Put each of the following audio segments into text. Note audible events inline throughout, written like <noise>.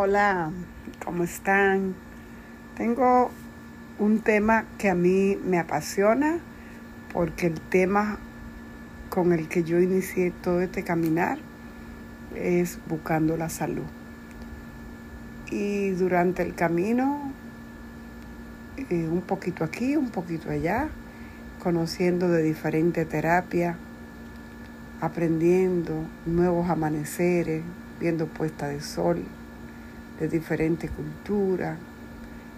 Hola, ¿cómo están? Tengo un tema que a mí me apasiona porque el tema con el que yo inicié todo este caminar es buscando la salud. Y durante el camino, eh, un poquito aquí, un poquito allá, conociendo de diferentes terapias, aprendiendo nuevos amaneceres, viendo puesta de sol de diferentes culturas,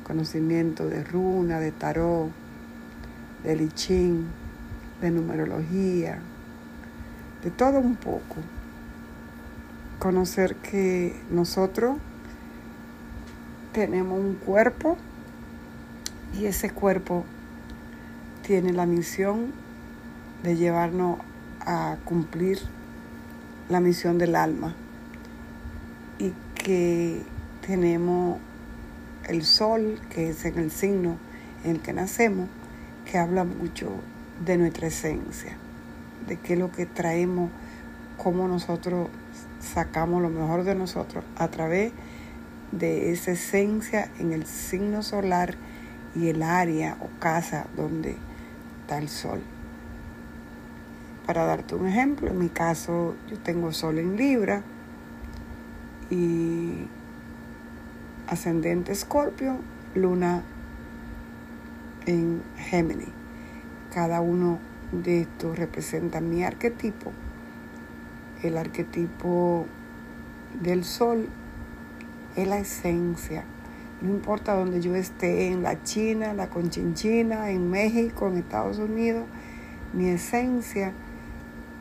conocimiento de runa, de tarot, de lichín, de numerología, de todo un poco. Conocer que nosotros tenemos un cuerpo y ese cuerpo tiene la misión de llevarnos a cumplir la misión del alma y que tenemos el sol, que es en el signo en el que nacemos, que habla mucho de nuestra esencia, de qué es lo que traemos, cómo nosotros sacamos lo mejor de nosotros a través de esa esencia en el signo solar y el área o casa donde está el sol. Para darte un ejemplo, en mi caso yo tengo sol en Libra y ascendente Escorpio, luna en Géminis. Cada uno de estos representa mi arquetipo. El arquetipo del sol es la esencia. No importa donde yo esté, en la China, la Conchinchina, en México, en Estados Unidos, mi esencia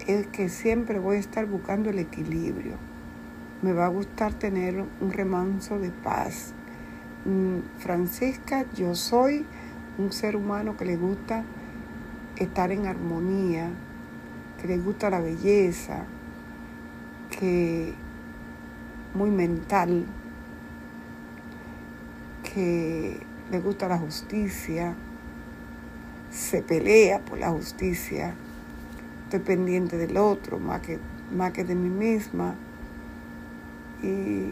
es que siempre voy a estar buscando el equilibrio me va a gustar tener un remanso de paz. Mm, Francisca, yo soy un ser humano que le gusta estar en armonía, que le gusta la belleza, que muy mental, que le gusta la justicia, se pelea por la justicia, estoy pendiente del otro más que, más que de mí misma y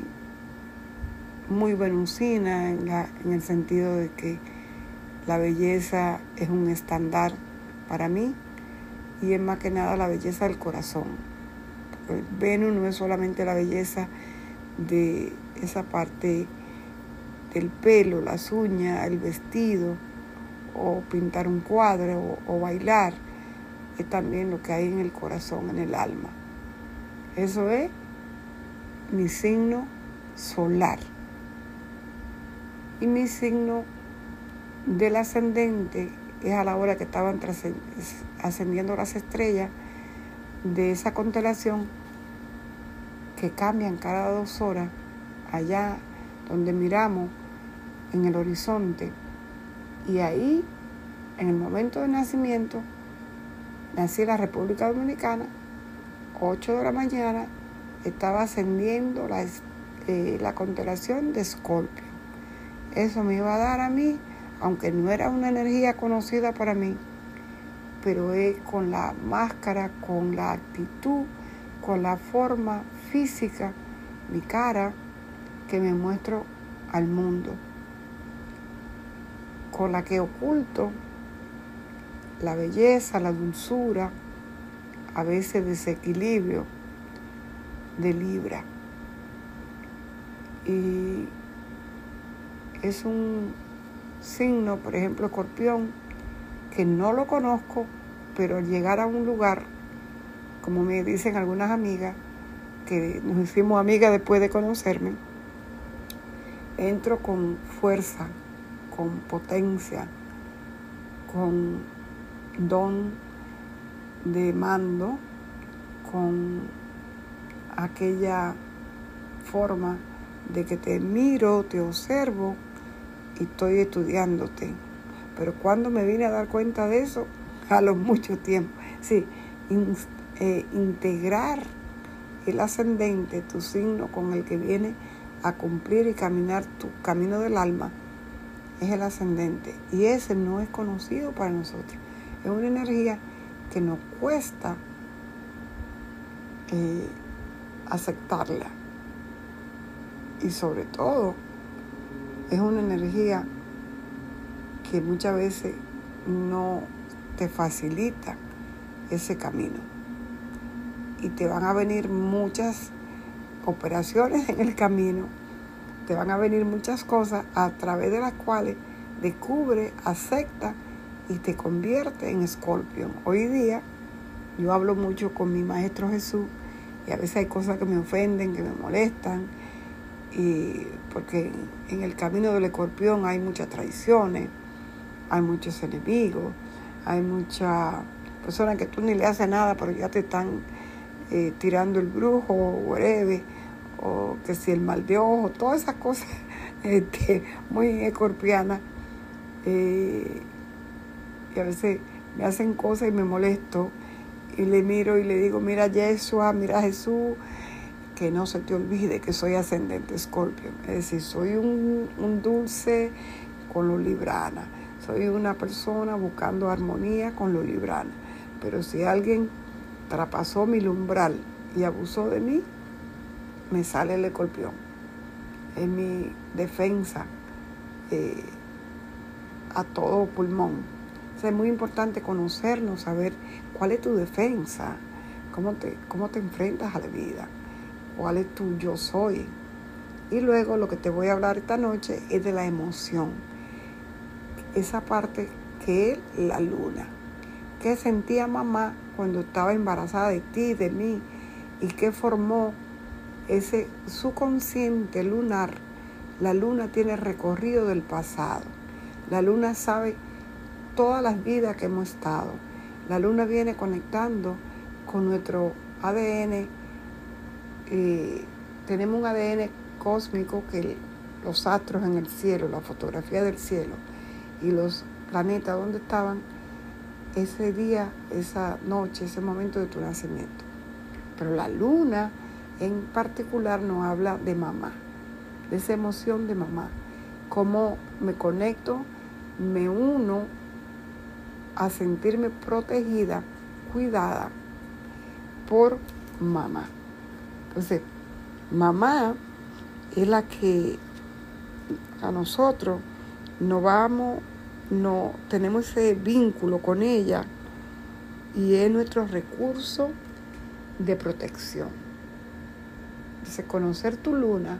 muy venusina en, en el sentido de que la belleza es un estándar para mí y es más que nada la belleza del corazón. Venus no es solamente la belleza de esa parte del pelo, las uñas, el vestido, o pintar un cuadro, o bailar, es también lo que hay en el corazón, en el alma. Eso es mi signo solar. Y mi signo del ascendente es a la hora que estaban ascendiendo las estrellas de esa constelación que cambian cada dos horas allá donde miramos en el horizonte. Y ahí, en el momento de nacimiento, nací en la República Dominicana, 8 de la mañana, estaba ascendiendo la, eh, la constelación de Escorpio. Eso me iba a dar a mí, aunque no era una energía conocida para mí, pero es con la máscara, con la actitud, con la forma física, mi cara, que me muestro al mundo, con la que oculto la belleza, la dulzura, a veces desequilibrio de Libra. Y es un signo, por ejemplo, escorpión, que no lo conozco, pero al llegar a un lugar, como me dicen algunas amigas, que nos hicimos amigas después de conocerme, entro con fuerza, con potencia, con don de mando, con aquella forma de que te miro, te observo y estoy estudiándote. Pero cuando me vine a dar cuenta de eso, <laughs> a lo mucho tiempo. Sí, eh, integrar el ascendente, tu signo con el que viene a cumplir y caminar tu camino del alma, es el ascendente. Y ese no es conocido para nosotros. Es una energía que nos cuesta eh, aceptarla. y sobre todo es una energía que muchas veces no te facilita ese camino. Y te van a venir muchas operaciones en el camino, te van a venir muchas cosas a través de las cuales descubre, acepta y te convierte en escorpión. Hoy día yo hablo mucho con mi maestro Jesús y a veces hay cosas que me ofenden, que me molestan, y porque en el camino del escorpión hay muchas traiciones, hay muchos enemigos, hay muchas personas que tú ni le haces nada, pero ya te están eh, tirando el brujo o whatever, o que si el mal de ojo, todas esas cosas <laughs> este, muy escorpianas. Eh, y a veces me hacen cosas y me molesto y le miro y le digo, mira Yeshua, mira Jesús, que no se te olvide que soy ascendente escorpio. Es decir, soy un, un dulce con lo librana. Soy una persona buscando armonía con lo librana. Pero si alguien trapasó mi umbral y abusó de mí, me sale el escorpión. Es mi defensa eh, a todo pulmón. Es muy importante conocernos, saber cuál es tu defensa, cómo te, cómo te enfrentas a la vida, cuál es tu yo soy. Y luego lo que te voy a hablar esta noche es de la emoción. Esa parte que es la luna. ¿Qué sentía mamá cuando estaba embarazada de ti, de mí? ¿Y qué formó ese subconsciente lunar? La luna tiene recorrido del pasado. La luna sabe todas las vidas que hemos estado. La luna viene conectando con nuestro ADN. Eh, tenemos un ADN cósmico que los astros en el cielo, la fotografía del cielo y los planetas donde estaban ese día, esa noche, ese momento de tu nacimiento. Pero la luna en particular nos habla de mamá, de esa emoción de mamá, cómo me conecto, me uno a sentirme protegida, cuidada por mamá. Entonces, mamá es la que a nosotros nos vamos no tenemos ese vínculo con ella y es nuestro recurso de protección. Entonces, conocer tu luna,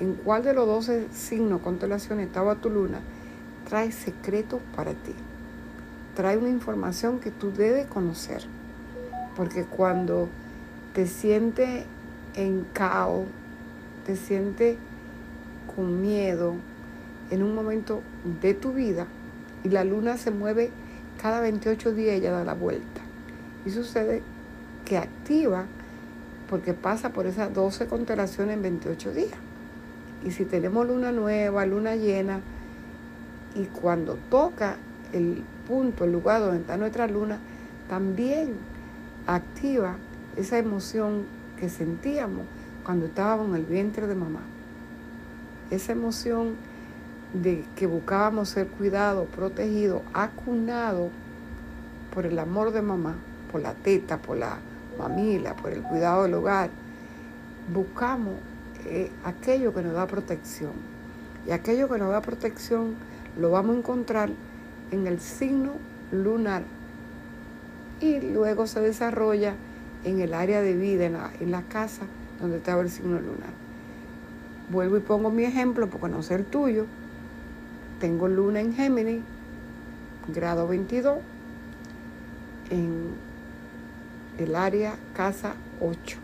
en cuál de los 12 signos, constelaciones estaba tu luna, trae secretos para ti. Trae una información que tú debes conocer. Porque cuando te sientes en caos, te sientes con miedo en un momento de tu vida, y la luna se mueve cada 28 días, ella da la vuelta. Y sucede que activa porque pasa por esas 12 constelaciones en 28 días. Y si tenemos luna nueva, luna llena, y cuando toca el punto, el lugar donde está nuestra luna, también activa esa emoción que sentíamos cuando estábamos en el vientre de mamá. Esa emoción de que buscábamos ser cuidado, protegido, acunado por el amor de mamá, por la teta, por la mamila, por el cuidado del hogar, buscamos eh, aquello que nos da protección. Y aquello que nos da protección lo vamos a encontrar en el signo lunar y luego se desarrolla en el área de vida, en la, casa donde estaba el signo lunar. Vuelvo y pongo mi ejemplo porque no sé el tuyo tengo luna en Géminis, grado 22, en el área casa 8.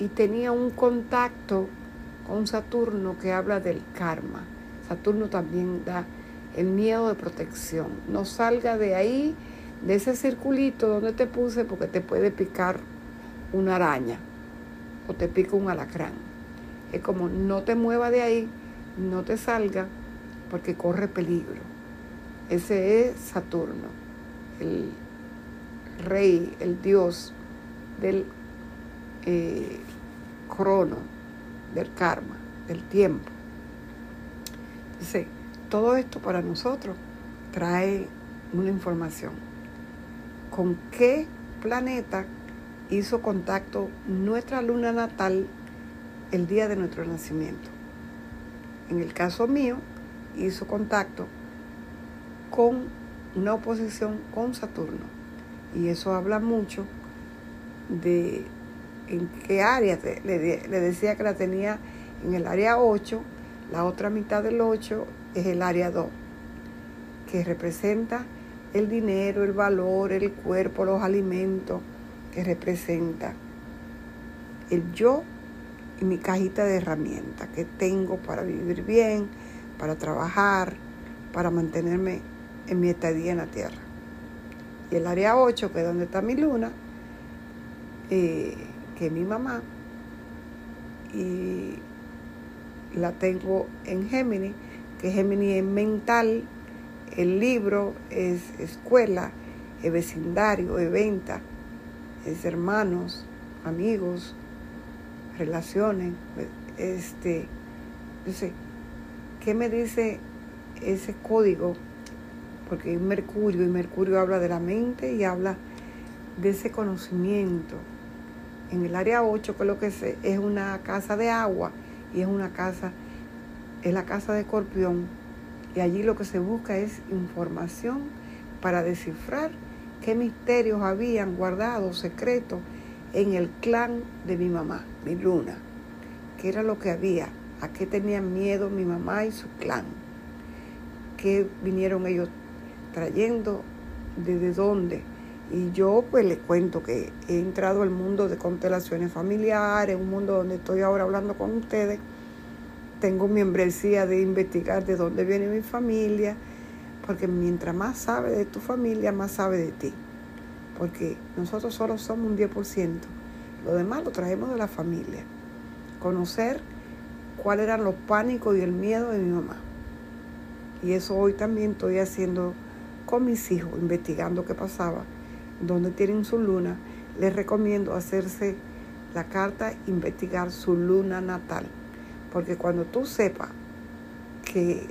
Y tenía un contacto con Saturno que habla del karma. Saturno también da el miedo de protección. No salga de ahí, de ese circulito donde te puse, porque te puede picar una araña o te pica un alacrán. Es como no te mueva de ahí, no te salga, porque corre peligro. Ese es Saturno, el rey, el dios del eh, crono, del karma, del tiempo. Entonces, todo esto para nosotros trae una información. ¿Con qué planeta hizo contacto nuestra luna natal el día de nuestro nacimiento. En el caso mío, hizo contacto con una oposición con Saturno. Y eso habla mucho de en qué área. Le, le decía que la tenía en el área 8, la otra mitad del 8 es el área 2, que representa el dinero, el valor, el cuerpo, los alimentos, que representa el yo y mi cajita de herramientas que tengo para vivir bien, para trabajar, para mantenerme en mi estadía en la tierra. Y el área 8, que es donde está mi luna, eh, que es mi mamá, y la tengo en Géminis, que Géminis es mental, el libro es escuela, es vecindario, es venta, es hermanos, amigos, relaciones. Este, yo sé, ¿qué me dice ese código? Porque es Mercurio y Mercurio habla de la mente y habla de ese conocimiento. En el área 8, que lo que es, es una casa de agua y es una casa, es la casa de escorpión. Y allí lo que se busca es información para descifrar qué misterios habían guardado secretos en el clan de mi mamá, mi luna, qué era lo que había, a qué tenían miedo mi mamá y su clan, qué vinieron ellos trayendo, desde dónde. Y yo pues les cuento que he entrado al mundo de constelaciones familiares, un mundo donde estoy ahora hablando con ustedes. Tengo membresía de investigar de dónde viene mi familia, porque mientras más sabe de tu familia, más sabe de ti porque nosotros solo somos un 10%. Lo demás lo traemos de la familia. Conocer cuáles eran los pánicos y el miedo de mi mamá. Y eso hoy también estoy haciendo con mis hijos, investigando qué pasaba, dónde tienen su luna. Les recomiendo hacerse la carta, investigar su luna natal. Porque cuando tú sepas que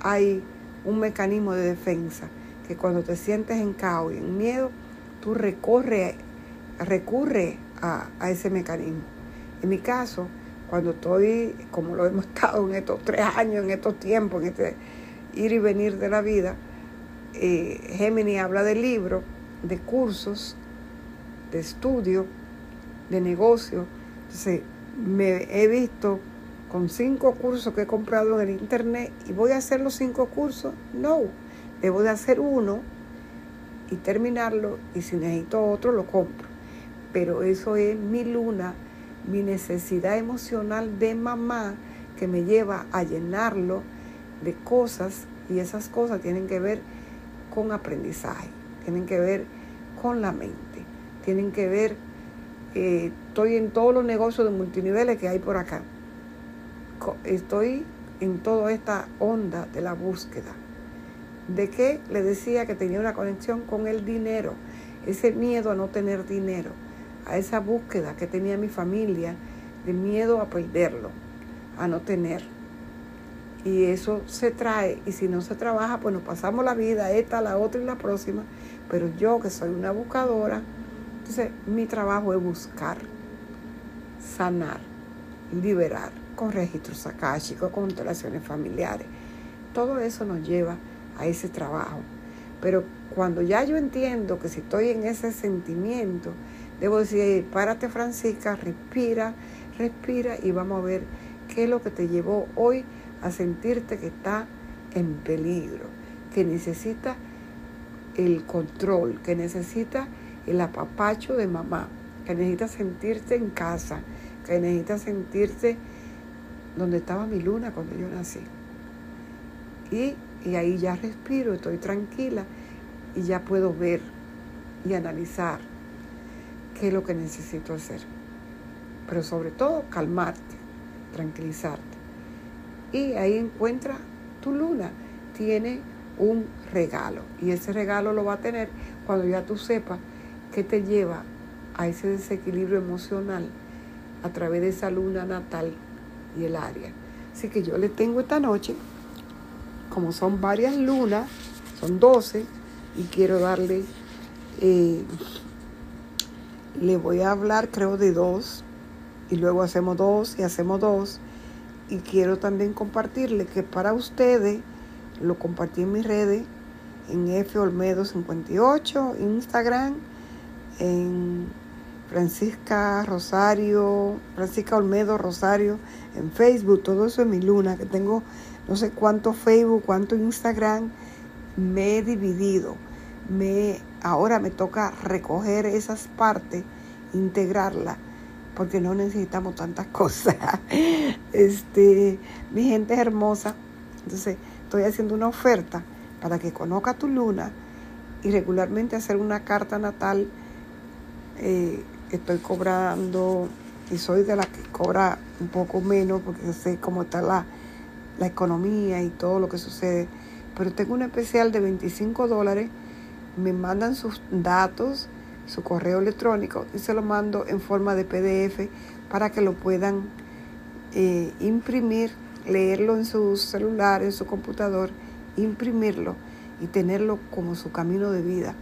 hay un mecanismo de defensa, que cuando te sientes en caos y en miedo, tú recorre, recurre a, ese mecanismo. En mi caso, cuando estoy, como lo hemos <laughs> estado en estos tres años, en estos tiempos, en este ir y venir de la vida, eh, Géminis habla de libros, de cursos, de estudio, de negocio. Entonces, me he visto con cinco cursos que he comprado en el internet y voy a hacer los cinco cursos. No, debo de hacer uno y terminarlo y si necesito otro lo compro. Pero eso es mi luna, mi necesidad emocional de mamá que me lleva a llenarlo de cosas y esas cosas tienen que ver con aprendizaje, tienen que ver con la mente, tienen que ver, eh, estoy en todos los negocios de multiniveles que hay por acá, estoy en toda esta onda de la búsqueda. De que le decía que tenía una conexión con el dinero, ese miedo a no tener dinero, a esa búsqueda que tenía mi familia de miedo a perderlo, a no tener. Y eso se trae, y si no se trabaja, pues nos pasamos la vida, esta, la otra y la próxima, pero yo que soy una buscadora, entonces mi trabajo es buscar, sanar, liberar, con registros akáshicos, con constelaciones familiares. Todo eso nos lleva a ese trabajo. Pero cuando ya yo entiendo que si estoy en ese sentimiento, debo decir, párate Francisca, respira, respira y vamos a ver qué es lo que te llevó hoy a sentirte que está en peligro, que necesita el control, que necesita el apapacho de mamá, que necesita sentirte en casa, que necesita sentirte donde estaba mi luna cuando yo nací. Y y ahí ya respiro, estoy tranquila y ya puedo ver y analizar qué es lo que necesito hacer. Pero sobre todo calmarte, tranquilizarte. Y ahí encuentra tu luna. Tiene un regalo. Y ese regalo lo va a tener cuando ya tú sepas qué te lleva a ese desequilibrio emocional a través de esa luna natal y el área. Así que yo le tengo esta noche como son varias lunas, son 12, y quiero darle, eh, le voy a hablar creo de dos, y luego hacemos dos y hacemos dos. Y quiero también compartirle que para ustedes, lo compartí en mis redes, en F Olmedo 58, Instagram, en Francisca Rosario, Francisca Olmedo Rosario, en Facebook, todo eso es mi luna, que tengo no sé cuánto Facebook, cuánto Instagram, me he dividido. Me, ahora me toca recoger esas partes, integrarlas porque no necesitamos tantas <laughs> cosas. Este, mi gente es hermosa, entonces estoy haciendo una oferta para que conozca tu luna y regularmente hacer una carta natal. Eh, estoy cobrando y soy de la que cobra un poco menos porque sé cómo está la, la economía y todo lo que sucede. Pero tengo un especial de 25 dólares. Me mandan sus datos su correo electrónico y se lo mando en forma de PDF para que lo puedan eh, imprimir, leerlo en su celular, en su computador, imprimirlo y tenerlo como su camino de vida.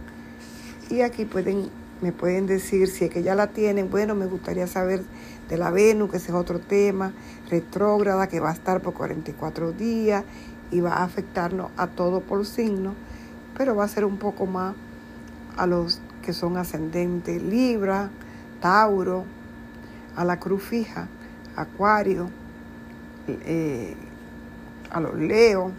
Y aquí pueden, me pueden decir si es que ya la tienen, bueno, me gustaría saber de la Venus, que ese es otro tema, retrógrada, que va a estar por 44 días y va a afectarnos a todo por signo, pero va a ser un poco más a los que son ascendentes Libra, Tauro, a la cruz fija, Acuario, eh, a los Leo,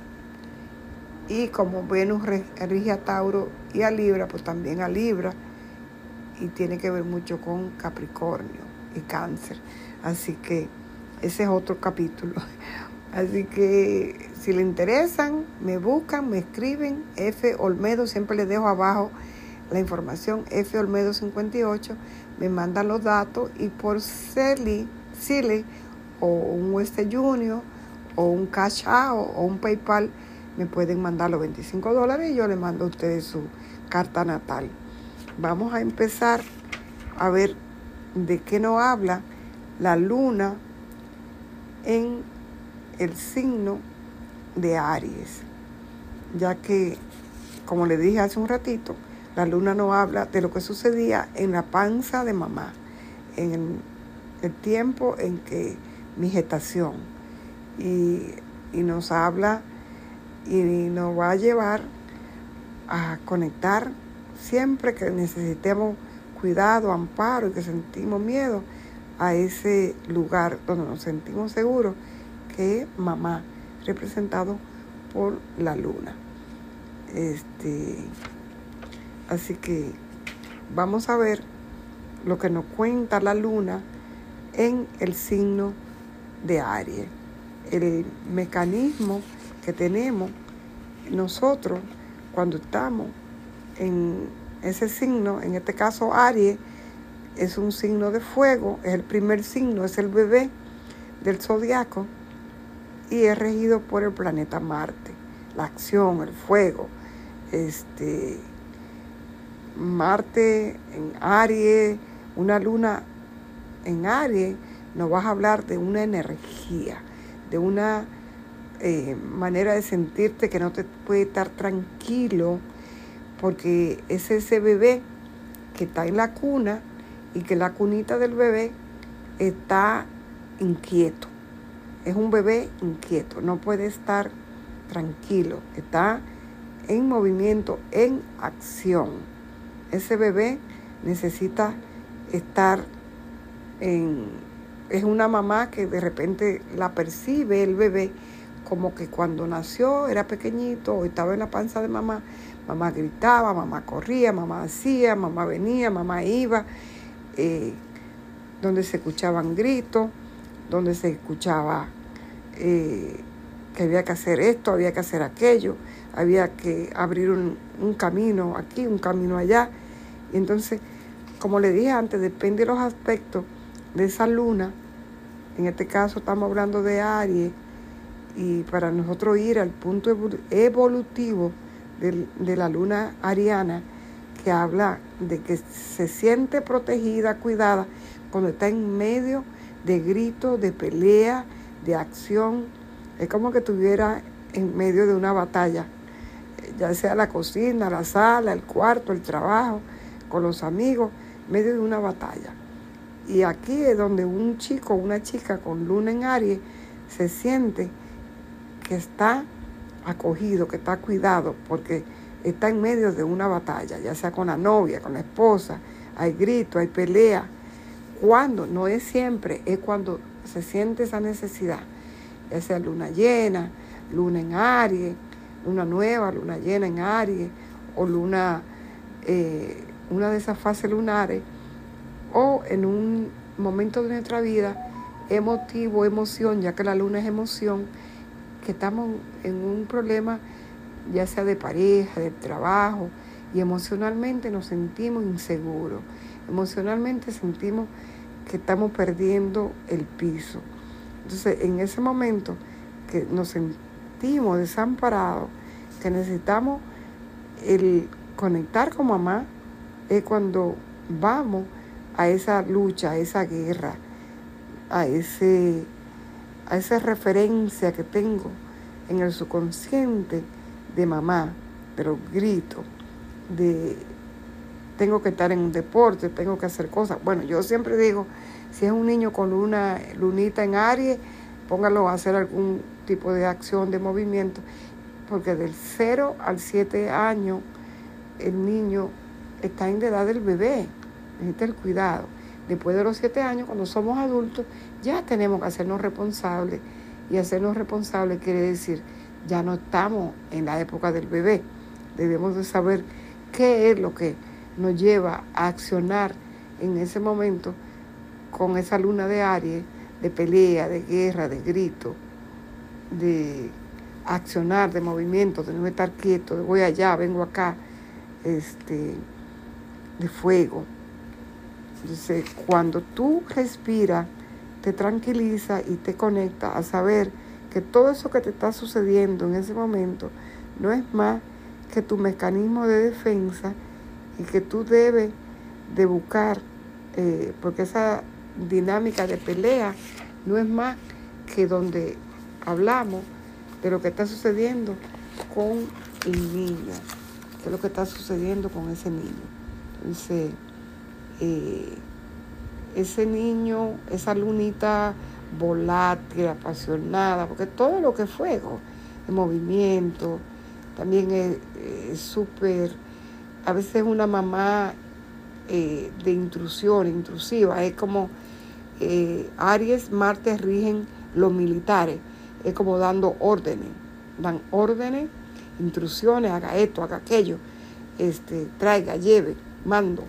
y como Venus rige a Tauro y a Libra, pues también a Libra, y tiene que ver mucho con Capricornio y Cáncer. Así que ese es otro capítulo. <laughs> Así que si le interesan, me buscan, me escriben. F Olmedo, siempre les dejo abajo la información F Olmedo 58, me mandan los datos y por Celi, Cile o un Western Junior o un Cash Out o un PayPal me pueden mandar los 25 dólares y yo le mando a ustedes su carta natal. Vamos a empezar a ver de qué nos habla la luna en el signo de Aries, ya que, como le dije hace un ratito, la luna nos habla de lo que sucedía en la panza de mamá, en el tiempo en que mi gestación. Y, nos habla y nos va a llevar a conectar siempre que necesitemos cuidado, amparo y que sentimos miedo a ese lugar donde nos sentimos seguros, que es mamá, representado por la luna. Este, Así que vamos a ver lo que nos cuenta la luna en el signo de Aries. El mecanismo que tenemos nosotros cuando estamos en ese signo, en este caso Aries, es un signo de fuego, es el primer signo, es el bebé del zodiaco y es regido por el planeta Marte, la acción, el fuego, este, Marte en Aries, una luna en Aries, nos vas a hablar de una energía, de una eh, manera de sentirte que no te puede estar tranquilo, porque es ese bebé que está en la cuna y que la cunita del bebé está inquieto. Es un bebé inquieto, no puede estar tranquilo, está en movimiento, en acción ese bebé necesita estar en... Es una mamá que de repente la percibe el bebé como que cuando nació era pequeñito o estaba en la panza de mamá, mamá gritaba, mamá corría, mamá hacía, mamá venía, mamá iba, eh, donde se escuchaban gritos, donde se escuchaba eh, que había que hacer esto, había que hacer aquello, había que abrir un, un camino aquí, un camino allá. Y entonces, como le dije antes, depende de los aspectos de esa luna. En este caso estamos hablando de Aries. Y para nosotros ir al punto evolutivo de, la luna ariana, que habla de que se siente protegida, cuidada, cuando está en medio de gritos, de pelea, de acción. Es como que estuviera en medio de una batalla, ya sea la cocina, la sala, el cuarto, el trabajo con los amigos, en medio de una batalla. Y aquí es donde un chico una chica con luna en Aries se siente que está acogido, que está cuidado, porque está en medio de una batalla, ya sea con la novia, con la esposa, hay grito, hay pelea. Cuando, no es siempre, es cuando se siente esa necesidad, ya sea luna llena, luna en Aries, luna nueva, luna llena en Aries, o luna, eh, una de esas fases lunares, o en un momento de nuestra vida emotivo, emoción, ya que la luna es emoción, que estamos en un problema ya sea de pareja, de trabajo, y emocionalmente nos sentimos inseguros, emocionalmente sentimos que estamos perdiendo el piso. Entonces, en ese momento que nos sentimos desamparados, que necesitamos el conectar con mamá, es cuando vamos a esa lucha, a esa guerra, a, ese, a esa referencia que tengo en el subconsciente de mamá, pero grito, de tengo que estar en un deporte, tengo que hacer cosas. Bueno, yo siempre digo, si es un niño con una lunita en Aries, póngalo a hacer algún tipo de acción, de movimiento, porque del 0 al 7 años el niño está en la edad del bebé, necesita el cuidado. Después de los 7 años, cuando somos adultos, ya tenemos que hacernos responsables. Y hacernos responsables quiere decir ya no estamos en la época del bebé. Debemos de saber qué es lo que nos lleva a accionar en ese momento con esa luna de Aries, de pelea, de guerra, de grito, de accionar, de movimiento, de no estar quieto, de voy allá, vengo acá, este, de fuego. Entonces, cuando tú respiras, te tranquiliza y te conecta a saber que todo eso que te está sucediendo en ese momento no es más que tu mecanismo de defensa y que tú debes de buscar, eh, porque esa dinámica de pelea no es más que donde hablamos de lo que está sucediendo con el niño, de lo que está sucediendo con ese niño. Entonces, eh, ese niño, esa lunita volátil, apasionada, porque todo lo que es fuego, el movimiento, también es súper, a veces una mamá eh, de intrusión, intrusiva, es como eh, Aries, Marte rigen los militares, es como dando órdenes, dan órdenes, intrusiones, haga esto, haga aquello, este, traiga, lleve, mando.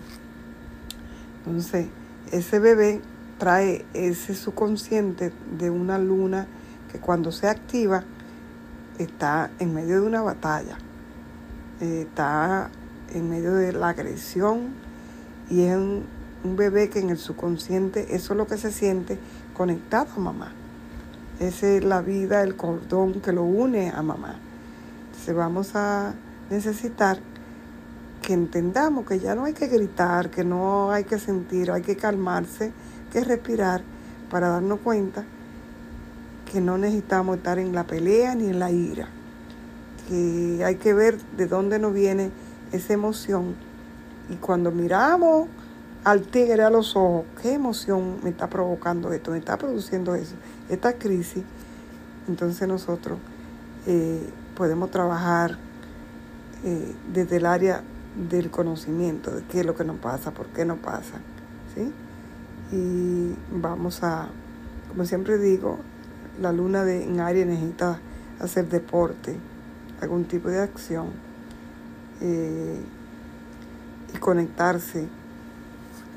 Entonces, ese bebé trae ese subconsciente de una luna que cuando se activa está en medio de una batalla, está en medio de la agresión y es un, bebé que en el subconsciente eso es lo que se siente conectado a mamá. Esa es la vida, el cordón que lo une a mamá. Entonces vamos a necesitar que entendamos que ya no hay que gritar, que no hay que sentir, hay que calmarse que respirar para darnos cuenta que no necesitamos estar en la pelea ni en la ira, que hay que ver de dónde nos viene esa emoción y cuando miramos al tigre a los ojos, ¿qué emoción me está provocando esto? Me está produciendo eso, esta crisis. Entonces nosotros eh, podemos trabajar eh, desde el área del conocimiento de qué es lo que nos pasa, por qué nos pasa. ¿sí? y vamos a, como siempre digo, la luna de, en Aries necesita hacer deporte, algún tipo de acción eh, y conectarse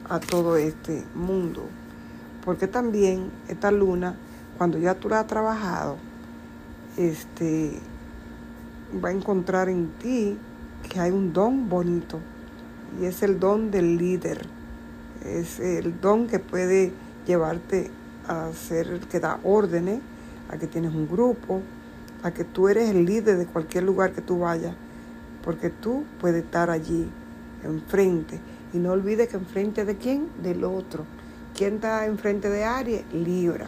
a todo este mundo. Porque también esta luna, cuando ya tú la has trabajado, este, va a encontrar en ti que hay un don bonito y es el don del líder es el don que puede llevarte a ser el que da órdenes, a que tienes un grupo, a que tú eres el líder de cualquier lugar que tú vayas, porque tú puedes estar allí, enfrente. Y no olvides que enfrente de quién? Del otro. ¿Quién está enfrente de Aries? Libra.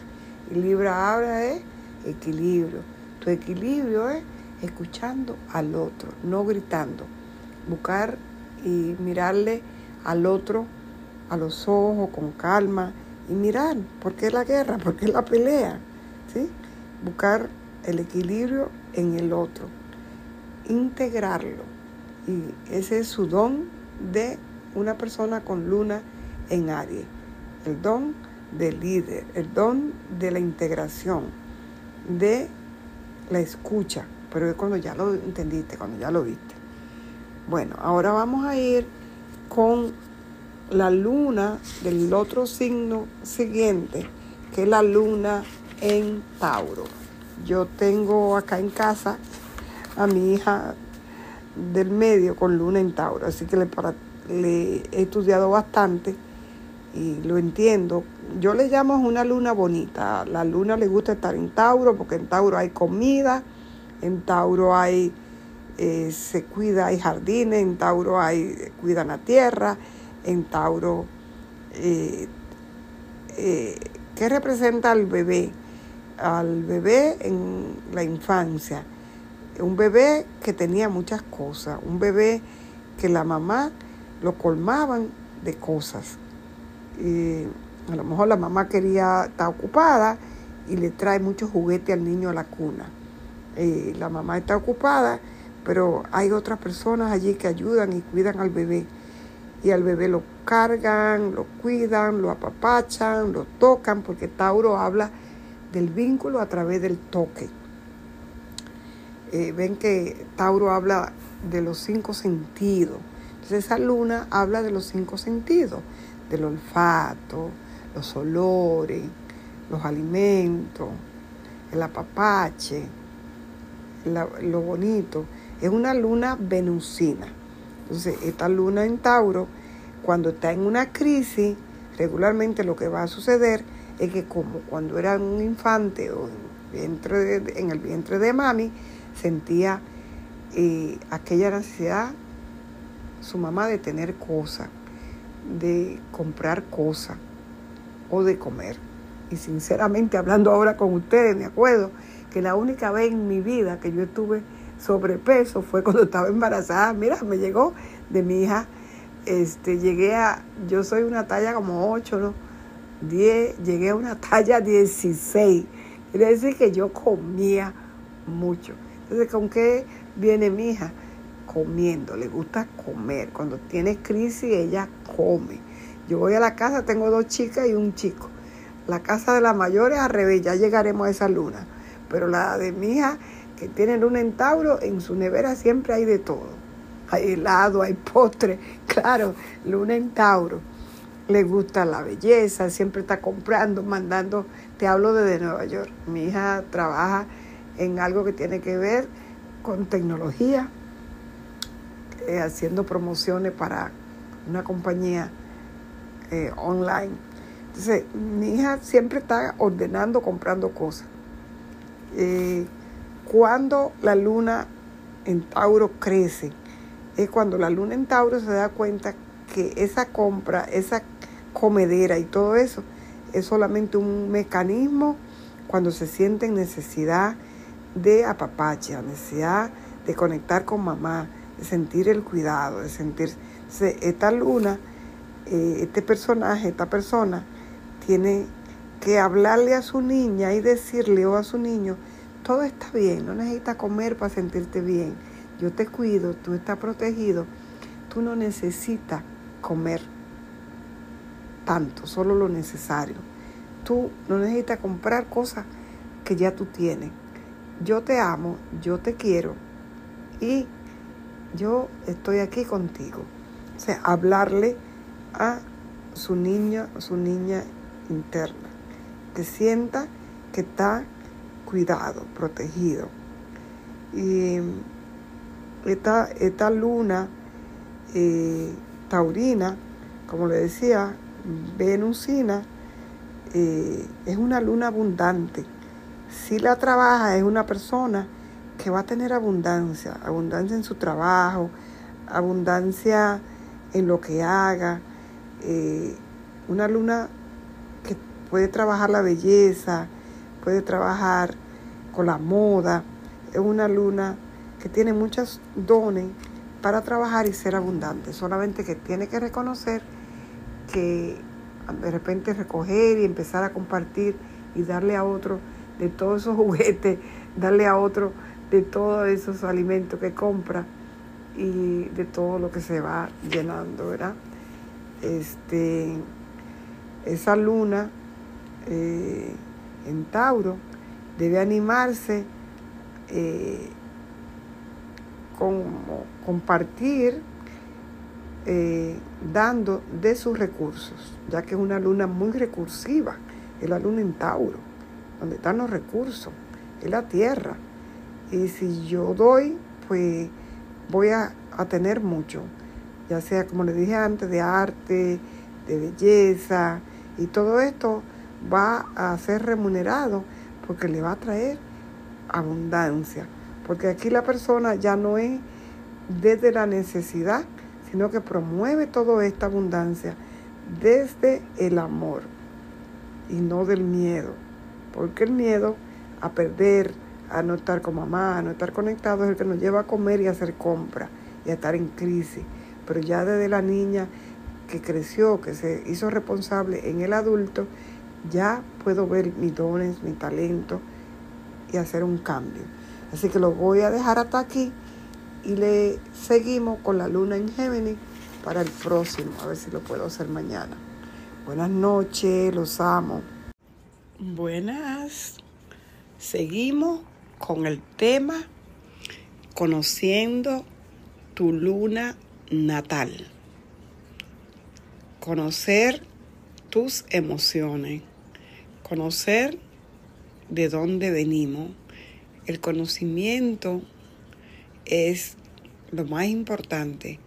Y Libra habla de equilibrio. Tu equilibrio es escuchando al otro, no gritando. Buscar y mirarle al otro a los ojos con calma y mirar por qué la guerra, por qué la pelea, ¿sí? Buscar el equilibrio en el otro, integrarlo. Y ese es su don de una persona con luna en Aries, el don del líder, el don de la integración, de la escucha, pero es cuando ya lo entendiste, cuando ya lo viste. Bueno, ahora vamos a ir con la luna del otro signo siguiente, que es la luna en Tauro. Yo tengo acá en casa a mi hija del medio con luna en Tauro, así que le, he estudiado bastante y lo entiendo. Yo le llamo una luna bonita. La luna le gusta estar en Tauro porque en Tauro hay comida, en Tauro hay eh, se cuida, hay jardines, en Tauro hay cuidan la tierra, en Tauro eh, eh, ¿qué representa al bebé? Al bebé en la infancia. Un bebé que tenía muchas cosas, un bebé que la mamá lo colmaban de cosas. A lo mejor la mamá quería estar ocupada y le trae muchos juguetes al niño a la cuna. La mamá está ocupada pero hay otras personas allí que ayudan y cuidan al bebé. Y al bebé lo cargan, lo cuidan, lo apapachan, lo tocan, porque Tauro habla del vínculo a través del toque. Eh, ven que Tauro habla de los cinco sentidos. Entonces esa luna habla de los cinco sentidos, del olfato, los olores, los alimentos, el apapache, lo bonito es una luna venusina. Entonces, esta luna en Tauro, cuando está en una crisis, regularmente lo que va a suceder es que como cuando era un infante o en, el vientre de mami, sentía eh, aquella necesidad, su mamá, de tener cosas, de comprar cosas o de comer. Y sinceramente, hablando ahora con ustedes, me acuerdo que la única vez en mi vida que yo estuve sobrepeso fue cuando <laughs> estaba embarazada. Mira, me llegó de mi hija, este, llegué a, yo soy una talla como 8, ¿no? 10, llegué a una <laughs> talla 16. Quiere decir que yo comía mucho. Entonces, ¿con qué viene mi hija? Comiendo, le gusta comer. Cuando tiene crisis, ella come. Yo voy a la casa, tengo dos chicas y un chico. La casa de la mayor es al revés, ya llegaremos a esa luna. Pero la de mi hija que tienen un en en su nevera siempre hay de todo. Hay helado, hay postre, <laughs> claro, luna en Tauro. Le gusta la belleza, siempre está comprando, mandando. Te hablo desde Nueva York. Mi hija trabaja en algo que tiene que ver con tecnología, eh, haciendo promociones para una compañía eh, online. Entonces, mi hija siempre está ordenando, comprando cosas. Eh, cuando la luna en Tauro crece, es cuando la luna en Tauro se da cuenta que esa compra, esa comedera y todo eso es solamente un mecanismo cuando se siente en necesidad de apapache, necesidad de conectar con mamá, de sentir el cuidado, de sentir... esta luna, eh, este personaje, esta persona, tiene que hablarle a su niña y decirle o a su niño, todo está bien, no necesitas comer para sentirte bien. Yo te cuido, tú estás protegido. Tú no necesitas comer tanto, solo lo necesario. Tú no necesitas comprar cosas que ya tú tienes. Yo te amo, yo te quiero y yo estoy aquí contigo. O sea, hablarle a su niña, su niña interna, que sienta que está cuidado, protegido. Y esta, esta luna eh, taurina, como le decía, venusina, eh, es una luna abundante. Si la trabaja es una persona que va a tener abundancia, abundancia en su trabajo, abundancia en lo que haga, eh, una luna que puede trabajar la belleza, puede trabajar con la moda. Es una luna que tiene muchos dones para trabajar y ser abundante. Solamente que tiene que reconocer que de repente recoger y empezar a compartir y darle a otro de todos esos <laughs> juguetes, darle a otro de todos esos alimentos que compra y de todo lo que se va llenando, ¿verdad? Este, esa luna eh, en Tauro debe animarse eh, con compartir eh, dando de sus recursos, ya que es una luna muy recursiva, es la luna en Tauro, donde están los recursos, es la tierra. Y si yo doy, pues voy a, a tener mucho, ya sea como le dije antes, de arte, de belleza, y todo esto va a ser remunerado porque le va a traer abundancia. Porque aquí la persona ya no es desde la necesidad, sino que promueve toda esta abundancia desde el amor y no del miedo. Porque el miedo a perder, a no estar con mamá, a no estar conectado es el que nos lleva a comer y a hacer compras y a estar en crisis. Pero ya desde la niña que creció, que se hizo responsable en el adulto, ya puedo ver mis dones, mi talento y hacer un cambio. Así que lo voy a dejar hasta aquí y le seguimos con la luna en Géminis para el próximo, a ver si lo puedo hacer mañana. Buenas noches, los amo. Buenas. Seguimos con el tema conociendo tu luna natal. Conocer tus emociones, conocer de dónde venimos. El conocimiento es lo más importante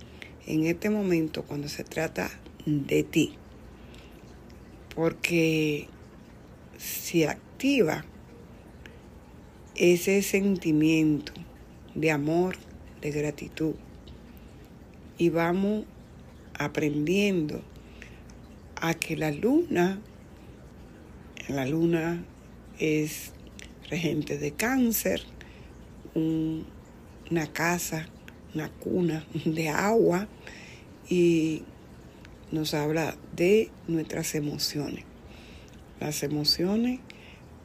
en este momento cuando se trata de ti. Porque si activa ese sentimiento de amor, de gratitud, y vamos aprendiendo a que la luna, la luna es regente de cáncer, una casa, una cuna <laughs> de agua y nos habla de nuestras emociones. Las emociones,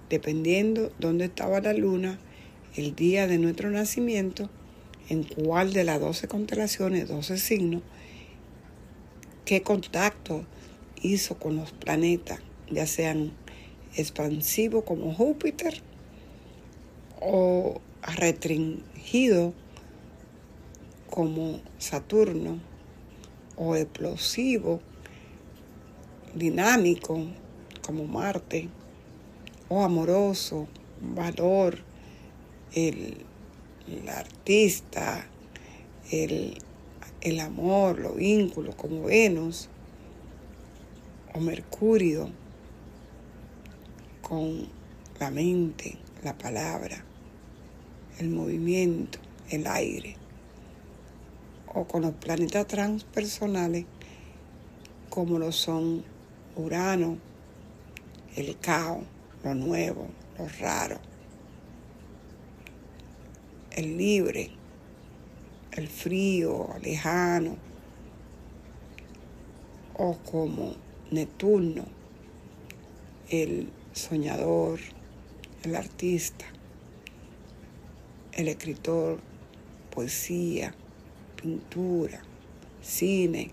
dependiendo dónde estaba la luna, el día de nuestro nacimiento, en cuál de las 12 constelaciones, 12 signos, qué contacto hizo con los planetas, ya sean expansivos como Júpiter o restringido como Saturno o explosivo, dinámico como Marte o amoroso, valor, el, artista, el, el amor, los vínculos como Venus o Mercurio con la mente, la palabra, el movimiento, el aire, o con los planetas transpersonales como lo son Urano, el caos, lo nuevo, lo raro, el libre, el frío, lejano, o como Neptuno, el soñador, el artista, el escritor, poesía, pintura, cine,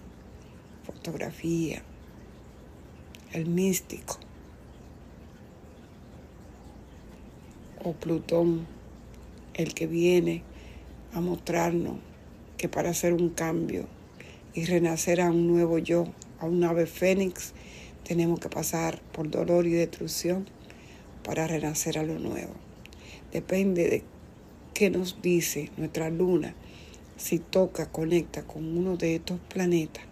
fotografía, el místico, o Plutón, el que viene a mostrarnos que para hacer un cambio y renacer a un nuevo yo, a un ave fénix, tenemos que pasar por dolor y destrucción para renacer a lo nuevo. Depende de qué nos dice nuestra luna, si toca, conecta con uno de estos planetas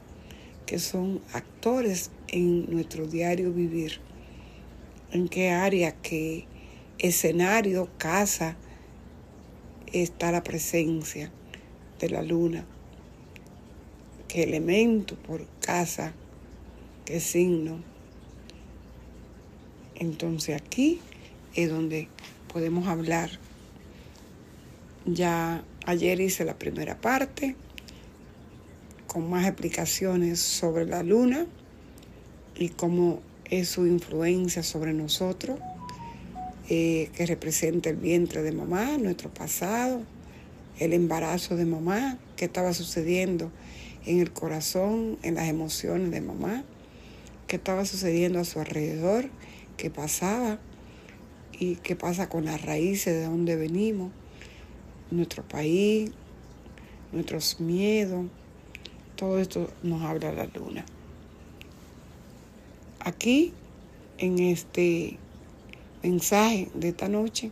que son actores en nuestro diario vivir. En qué área, qué escenario, casa está la presencia de la luna. Qué elemento por casa qué signo. Entonces aquí es donde podemos hablar. Ya ayer hice la primera parte con más explicaciones sobre la luna y cómo es su influencia sobre nosotros, eh, que representa el vientre de mamá, nuestro pasado, el embarazo de mamá, qué estaba sucediendo en el corazón, en las emociones de mamá, qué estaba sucediendo a su alrededor, qué pasaba y qué pasa con las raíces de donde venimos, nuestro país, nuestros miedos, todo esto nos habla la luna. Aquí, en este mensaje de esta noche,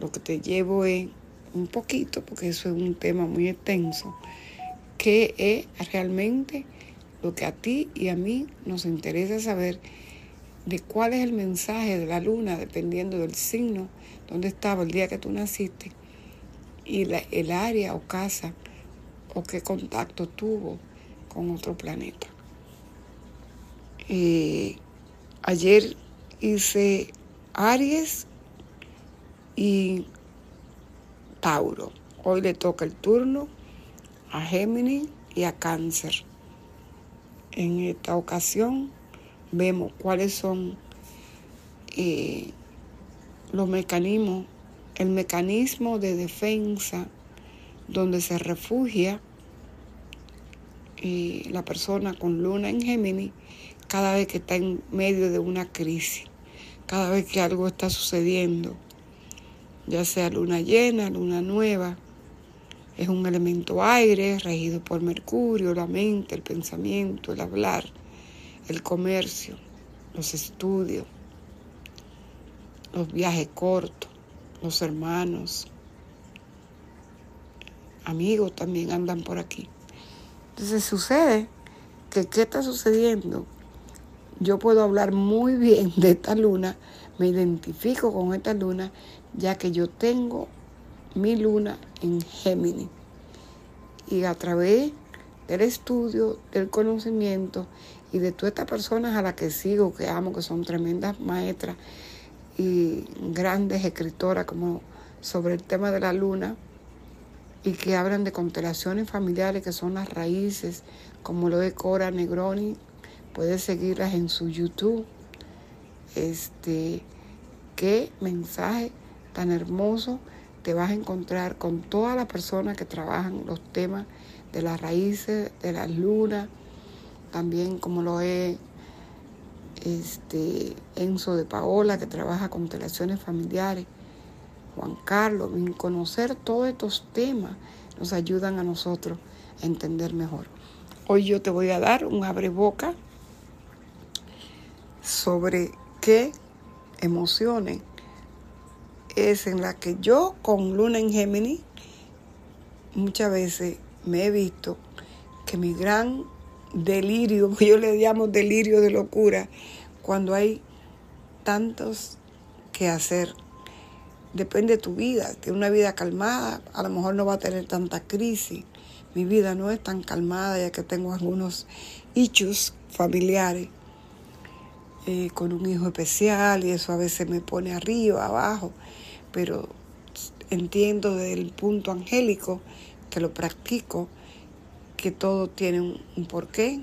lo que te llevo es un poquito, porque eso es un tema muy extenso, que es realmente lo que a ti y a mí nos interesa saber de cuál es el mensaje de la luna, dependiendo del signo, donde estaba el día que tú naciste, y el área o casa o qué contacto tuvo con otro planeta. Ayer hice Aries y Tauro. Hoy le toca el turno a Géminis y a Cáncer. En esta ocasión vemos cuáles son eh, los mecanismos, el mecanismo de defensa donde se refugia eh, la persona con luna en Géminis cada vez que está en medio de una crisis, cada vez que algo está sucediendo, ya sea luna llena, luna nueva. Es un elemento aire regido por Mercurio, la mente, el pensamiento, el hablar, el comercio, los estudios, los viajes cortos, los hermanos, amigos también andan por aquí. Entonces sucede que qué está sucediendo yo puedo hablar muy bien de esta luna, me identifico con esta luna, ya que yo tengo mi luna en Géminis. Y a través del estudio, del conocimiento y de todas estas personas a las que sigo, que amo, que son tremendas maestras y grandes escritoras como sobre el tema de la luna y que hablan de constelaciones familiares que son las raíces, como lo de Cora Negroni, Puedes seguirlas en su YouTube. Este, qué mensaje tan hermoso te vas a encontrar con todas las personas que trabajan los temas de las raíces, de las lunas, también como lo es este, Enzo de Paola, que trabaja con constelaciones familiares, Juan Carlos, en conocer todos estos temas nos ayudan a nosotros a entender mejor. Hoy yo te voy a dar un abre boca sobre qué emociones es en la que yo con Luna en Géminis muchas veces me he visto que mi gran delirio, <laughs> yo le llamo delirio de locura, cuando hay tantos que hacer, depende de tu vida, que una vida calmada a lo mejor no va a tener tanta crisis. Mi vida no es tan calmada ya que tengo algunos hechos familiares eh, con un hijo especial y eso a veces me pone arriba, abajo, pero entiendo desde el punto angélico que lo practico, que todo tiene un, porqué,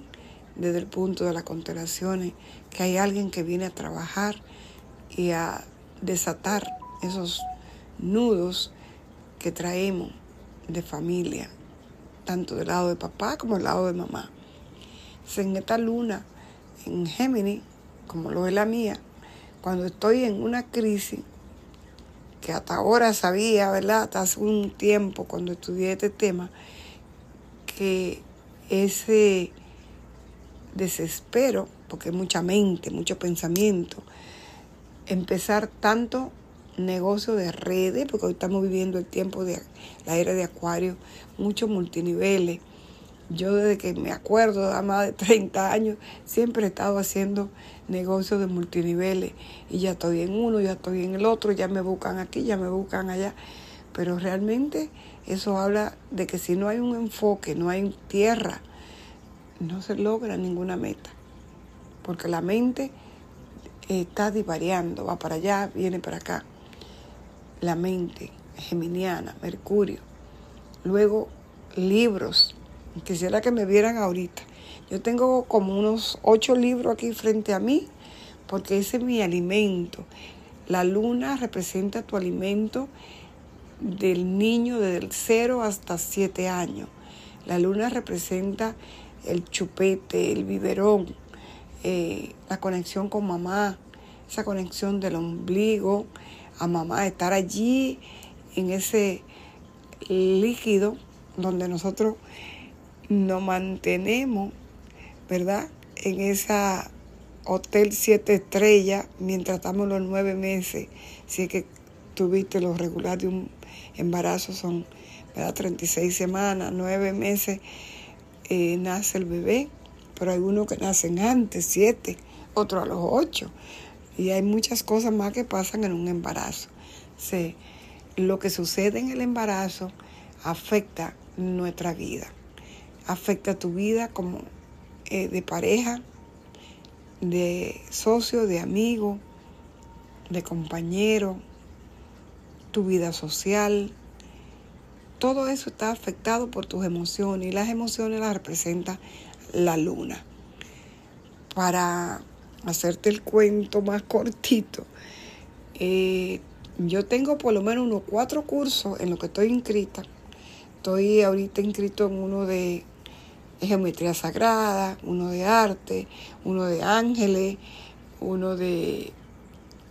desde el punto de las constelaciones, que hay alguien que viene a trabajar y a desatar esos nudos que traemos de familia, tanto del lado de papá como del lado de mamá. En esta luna, en Géminis, como lo es la mía, cuando estoy en una crisis, que hasta ahora sabía, ¿verdad? Hasta hace un tiempo cuando estudié este tema, que ese desespero, porque hay mucha mente, mucho pensamiento, empezar tanto negocio de redes, porque estamos viviendo el tiempo de la era de Acuario, muchos multiniveles, yo desde que me acuerdo, a más de 30 años, siempre he estado haciendo negocios de multiniveles y ya estoy en uno, ya estoy en el otro, ya me buscan aquí, ya me buscan allá. Pero realmente eso habla de que si no hay un enfoque, no hay tierra, no se logra ninguna meta. Porque la mente está divariando, va para allá, viene para acá. La mente geminiana, Mercurio. Luego libros Quisiera que me vieran ahorita. Yo tengo como unos ocho libros aquí frente a mí, porque ese es mi alimento. La luna representa tu alimento del niño desde el 0 hasta 7 años. La luna representa el chupete, el biberón, eh, la conexión con mamá, esa conexión del ombligo a mamá, estar allí en ese líquido donde nosotros nos mantenemos, ¿verdad? En esa hotel siete estrellas mientras estamos los nueve meses, si es que tuviste los regulares de un embarazo, son ¿verdad? 36 semanas, nueve meses, eh, nace el bebé, pero hay unos que nacen antes, siete, otros a los ocho, y hay muchas cosas más que pasan en un embarazo. Sí, lo que sucede en el embarazo afecta nuestra vida, afecta tu vida como eh, de pareja, de socio, de amigo, de compañero, tu vida social. Todo eso está afectado por tus emociones y las emociones las representa la luna. Para hacerte el cuento más cortito, eh, yo tengo por lo menos unos cuatro cursos en los que estoy inscrita. Estoy ahorita inscrito en uno de geometría sagrada, uno de arte, uno de ángeles, uno de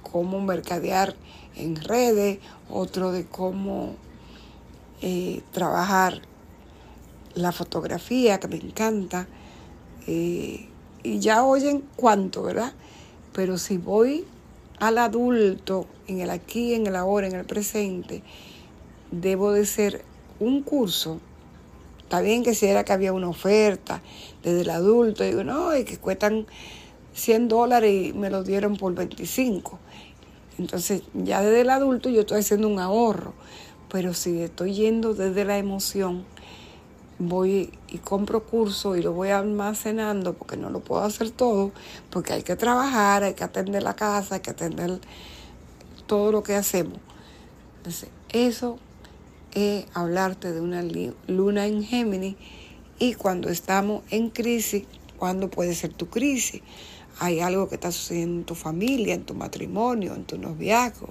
cómo mercadear en redes, otro de cómo eh, trabajar la fotografía, que me encanta. Eh, y ya oyen cuánto, ¿verdad? Pero si voy al adulto, en el aquí, en el ahora, en el presente, debo de ser un curso Está bien que si era que había una oferta desde el adulto, digo, no, y que cuestan 100 dólares y me lo dieron por 25. Entonces, ya desde el adulto yo estoy haciendo un ahorro. Pero si estoy yendo desde la emoción, voy y compro curso y lo voy almacenando porque no lo puedo hacer todo, porque hay que trabajar, hay que atender la casa, hay que atender todo lo que hacemos. Entonces, eso es hablarte de una luna en Géminis y cuando estamos en crisis, ¿cuándo puede ser tu crisis? Hay algo que está sucediendo en tu familia, en tu matrimonio, en tu noviazgo,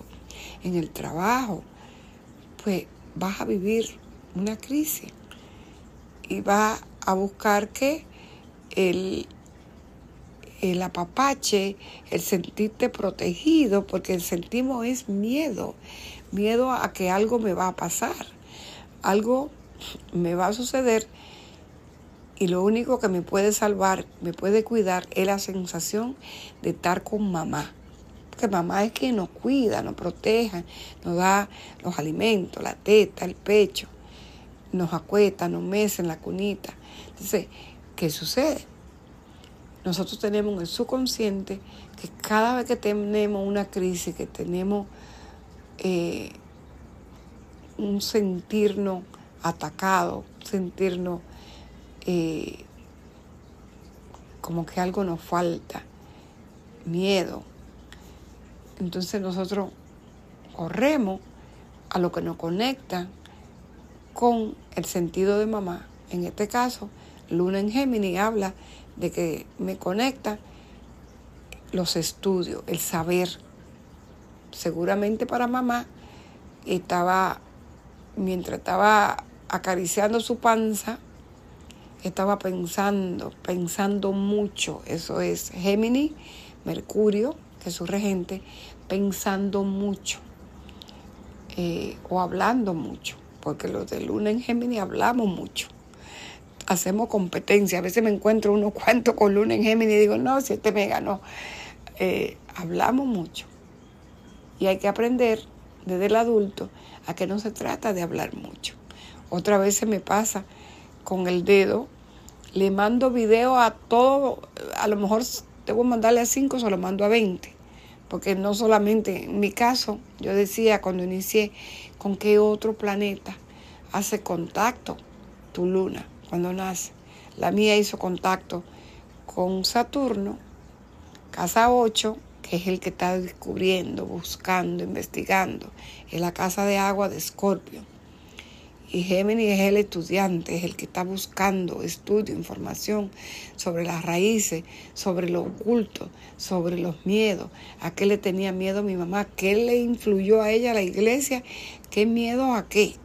en el trabajo, pues vas a vivir una crisis y vas a buscar que el, el apapache, el sentirte protegido, porque el sentimos es miedo miedo a que algo me va a pasar, algo me va a suceder y lo único que me puede salvar, me puede cuidar es la sensación de estar con mamá. Porque mamá es quien nos cuida, nos protege, nos da los alimentos, la teta, el pecho, nos acuesta, nos mece en la cunita. Entonces, ¿qué sucede? Nosotros tenemos en el subconsciente que cada vez que tenemos una crisis, que tenemos eh, un sentirnos atacados, sentirnos eh, como que algo nos falta, miedo. Entonces nosotros corremos a lo que nos conecta con el sentido de mamá. En este caso, Luna en Géminis habla de que me conecta los estudios, el saber, seguramente para mamá, estaba, mientras estaba acariciando su panza, estaba pensando, pensando mucho. Eso es Géminis, Mercurio, que es su regente, pensando mucho eh, o hablando mucho, porque los de Luna en Géminis hablamos mucho. Hacemos competencia. A veces me encuentro unos cuantos con Luna en Géminis y digo, no, si este me ganó. Eh, hablamos mucho. Y hay que aprender desde el adulto a que no se trata de hablar mucho. Otra vez se me pasa con el dedo, le mando video a todo, a lo mejor debo mandarle a cinco, se lo mando a 20. Porque no solamente, en mi caso, yo decía cuando inicié, con qué otro planeta hace contacto tu luna cuando nace. La mía hizo contacto con Saturno, casa 8, es el que está descubriendo, buscando, investigando, en la casa de agua de Escorpio. Y Géminis es el estudiante, es el que está buscando estudio, información sobre las raíces, sobre lo oculto, sobre los miedos. ¿A qué le tenía miedo mi mamá? ¿Qué le influyó a ella la iglesia? ¿Qué miedo a qué?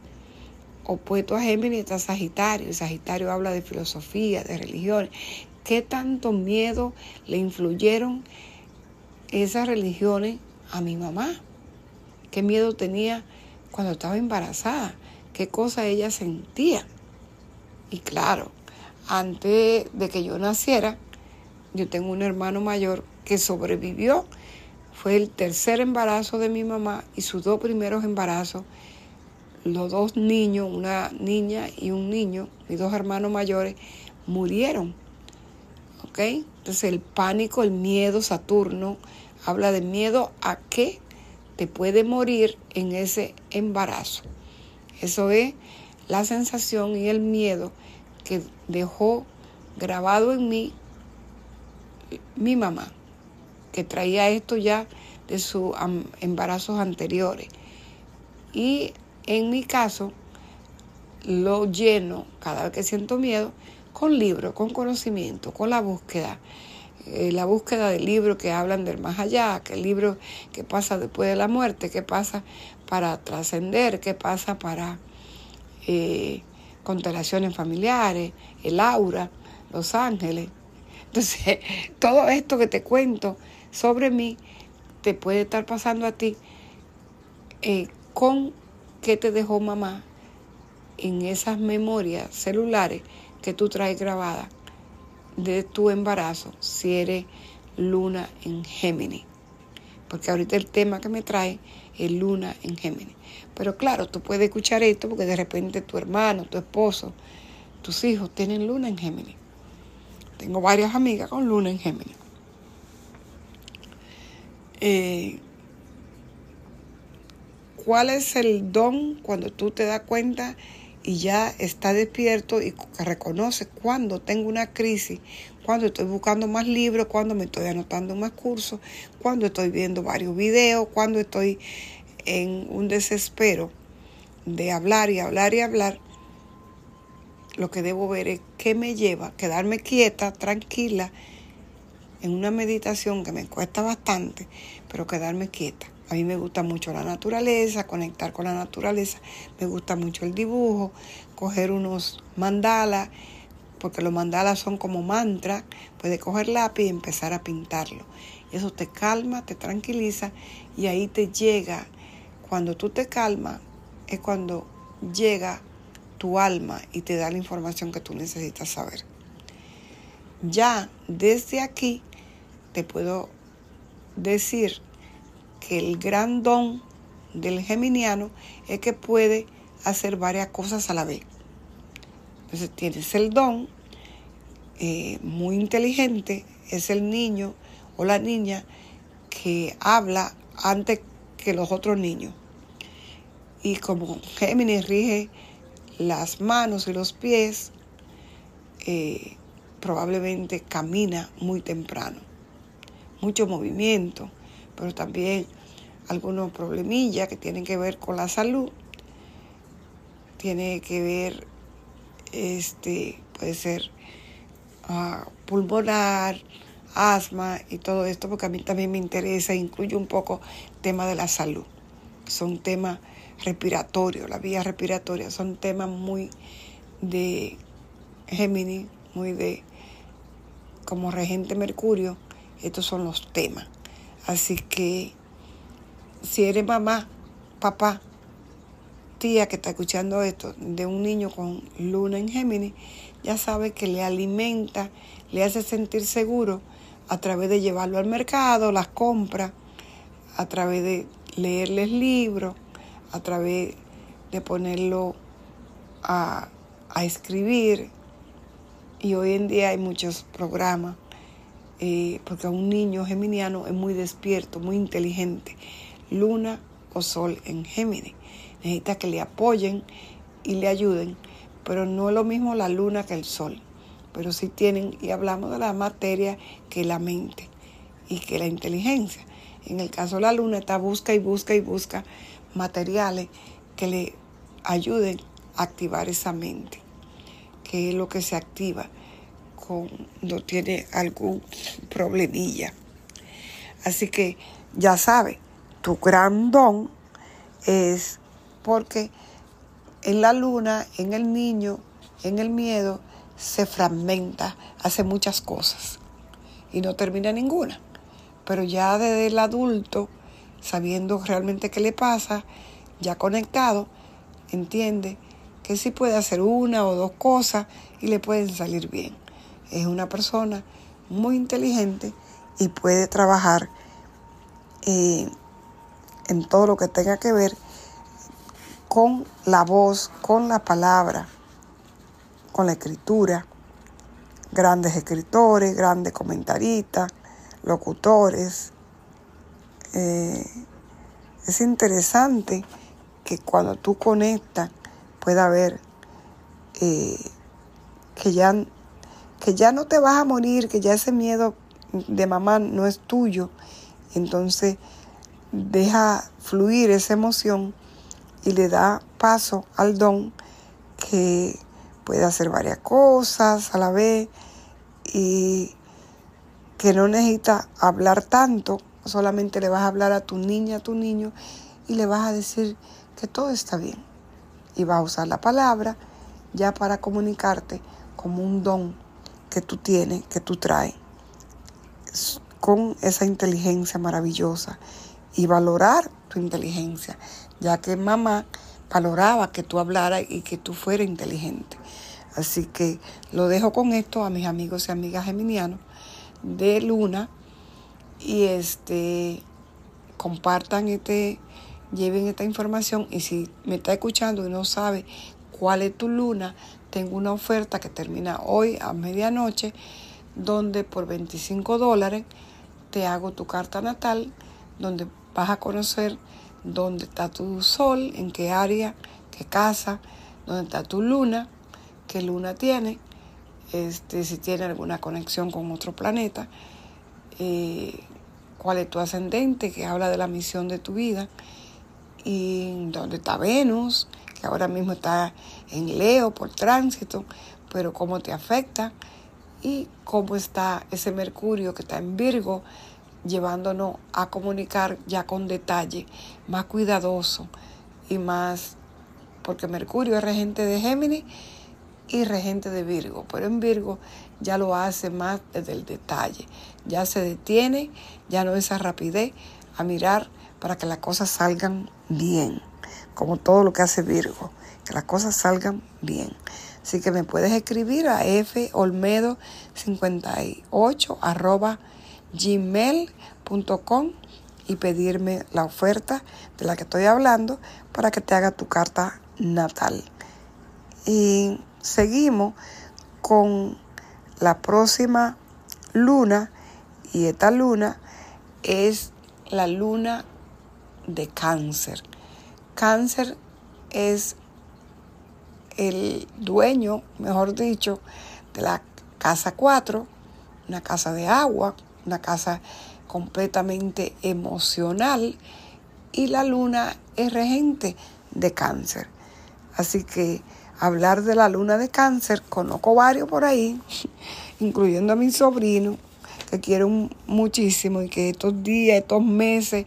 Opuesto a Géminis está Sagitario. Sagitario habla de filosofía, de religiones. ¿Qué tanto miedo le influyeron esas religiones a mi mamá? ¿Qué miedo tenía cuando estaba embarazada? qué cosa ella sentía. Y claro, antes de que yo naciera, yo tengo un hermano mayor que sobrevivió. Fue el tercer embarazo de mi mamá y sus dos primeros embarazos. Los dos niños, una niña y un niño, mis dos hermanos mayores, murieron. ¿Ok? Entonces el pánico, el miedo, Saturno, habla de miedo a que te puede morir en ese embarazo. Eso es la sensación y el miedo que dejó grabado en mí mi mamá, que traía esto ya de sus embarazos anteriores. Y en mi caso, lo lleno cada vez que siento miedo con libros, con conocimiento, con la búsqueda. Eh, la búsqueda de libros que hablan del más allá, que libro que pasa después de la muerte, que pasa para trascender, qué pasa para eh, constelaciones familiares, el aura, los ángeles. Entonces, <laughs> todo esto que te cuento sobre mí te puede estar pasando a ti eh, con qué te dejó mamá en esas memorias celulares que tú traes grabadas de tu embarazo si eres luna en Géminis. Porque ahorita el tema que me trae el luna en Géminis. Pero claro, tú puedes escuchar esto porque de repente tu hermano, tu esposo, tus hijos tienen luna en Géminis. Tengo varias amigas con luna en Géminis. Eh, ¿Cuál es el don cuando tú te das cuenta y ya está despierto y reconoce cuando tengo una crisis, cuando estoy buscando más libros, cuando me estoy anotando más cursos, cuando estoy viendo varios videos, cuando estoy en un desespero de hablar y hablar y hablar, lo que debo ver es qué me lleva, quedarme quieta, tranquila, en una meditación que me cuesta bastante, pero quedarme quieta. A mí me gusta mucho la naturaleza, conectar con la naturaleza. Me gusta mucho el dibujo, coger unos mandalas, porque los mandalas son como mantras. Puedes coger lápiz y empezar a pintarlo. Eso te calma, te tranquiliza y ahí te llega. Cuando tú te calmas, es cuando llega tu alma y te da la información que tú necesitas saber. Ya desde aquí te puedo decir que el gran don del geminiano es que puede hacer varias cosas a la vez. Entonces tienes el don eh, muy inteligente, es el niño o la niña que habla antes que los otros niños. Y como Géminis rige las manos y los pies, eh, probablemente camina muy temprano. Mucho movimiento, pero también algunos problemillas que tienen que ver con la salud. Tiene que ver, este, puede ser ah, pulmonar, asma y todo esto, porque a mí también me interesa, incluye un poco tema de la salud. Son temas respiratorios, la vía respiratoria, son temas muy de Géminis, muy de como regente Mercurio, estos son los temas. Así que si eres mamá, papá, tía que está escuchando esto de un niño con luna en Géminis, ya sabe que le alimenta, le hace sentir seguro a través de llevarlo al mercado, las compras, a través de leerles libros, a través de ponerlo a, a escribir. Y hoy en día hay muchos programas, eh, porque un niño geminiano es muy despierto, muy inteligente luna o sol en Géminis. Necesita que le apoyen y le ayuden, pero no es lo mismo la luna que el sol. Pero sí tienen, y hablamos de la materia que la mente y que la inteligencia. En el caso de la luna está busca y busca y busca materiales que le ayuden activar esa mente, que es lo que se activa cuando tiene algún problemilla. Así que ya sabes, tu gran don es porque en la luna, en el niño, en el miedo, se fragmenta, hace muchas cosas y no termina ninguna. Pero ya desde el adulto, sabiendo realmente qué le pasa, ya conectado, entiende que sí puede hacer una o dos cosas y le pueden salir bien. Es una persona muy inteligente y puede trabajar eh, en todo lo que tenga que ver con la voz, con la palabra, con la escritura. Grandes escritores, grandes comentaristas, locutores. Eh, es interesante que cuando tú conectas pueda ver eh, que, ya, que ya no te vas a morir, que ya ese miedo de mamá no es tuyo. Entonces deja fluir esa emoción y le da paso al don que puede hacer varias cosas a la vez y que no necesita hablar tanto, solamente le vas a hablar a tu niña, a tu niño y le vas a decir que todo está bien. Y vas a usar la palabra ya para comunicarte como un don que tú tienes, que tú traes, con esa inteligencia maravillosa y valorar tu inteligencia, ya que mamá valoraba que tú hablaras y que tú fueras inteligente. Así que lo dejo con esto a mis amigos y amigas geminianos de Luna y este compartan este lleven esta información y si me está escuchando y no sabe cuál es tu luna, tengo una oferta que termina hoy a medianoche donde por 25 dólares te hago tu carta natal donde vas a conocer dónde está tu sol, en qué área, qué casa, dónde está tu luna, qué luna tiene, este, si tiene alguna conexión con otro planeta, eh, cuál es tu ascendente, que habla de la misión de tu vida y dónde está Venus, que ahora mismo está en Leo por tránsito, pero cómo te afecta y cómo está ese Mercurio que está en Virgo, llevándonos a comunicar ya con detalle, más cuidadoso y más, porque Mercurio es regente de Géminis y regente de Virgo, pero en Virgo ya lo hace más desde el detalle, ya se detiene, ya no esa rapidez a mirar para que las cosas salgan bien, como todo lo que hace Virgo, que las cosas salgan bien. Así que me puedes escribir a folmedo58 arroba gmail.com y pedirme la oferta de la que estoy hablando para que te haga tu carta natal. Y seguimos con la próxima luna y esta luna es la luna de cáncer. Cáncer es el dueño, mejor dicho, de la casa 4, una casa de agua, una casa completamente emocional y la luna es regente de cáncer. Así que hablar de la luna de cáncer, conozco varios por ahí, <laughs> incluyendo a mi sobrino, que quiero muchísimo y que estos días, estos meses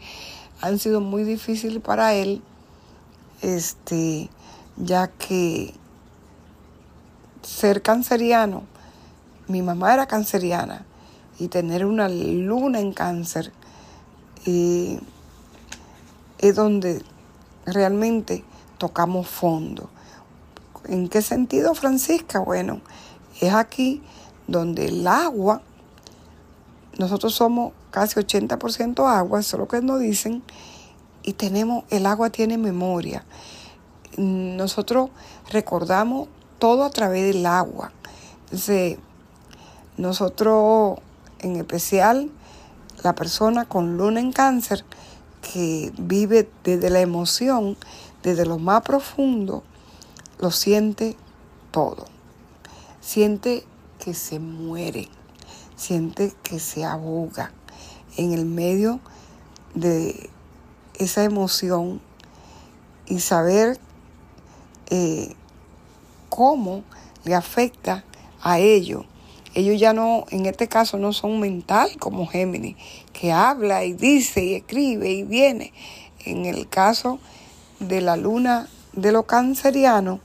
han sido muy difíciles para él, este, ya que ser canceriano, mi mamá era canceriana, y tener una luna en cáncer es donde realmente tocamos fondo. ¿En qué sentido, Francisca? Bueno, es aquí donde el agua, nosotros somos casi 80% agua, eso es lo que nos dicen, y tenemos, el agua tiene memoria. Nosotros recordamos todo a través del agua. Nosotros en especial la persona con luna en cáncer que vive desde la emoción, desde lo más profundo, lo siente todo. Siente que se muere, siente que se ahoga en el medio de esa emoción y saber eh, cómo le afecta a ellos. Ellos ya no, en este caso, no son mental como Géminis, que habla y dice y escribe y viene. En el caso de la luna de los cancerianos,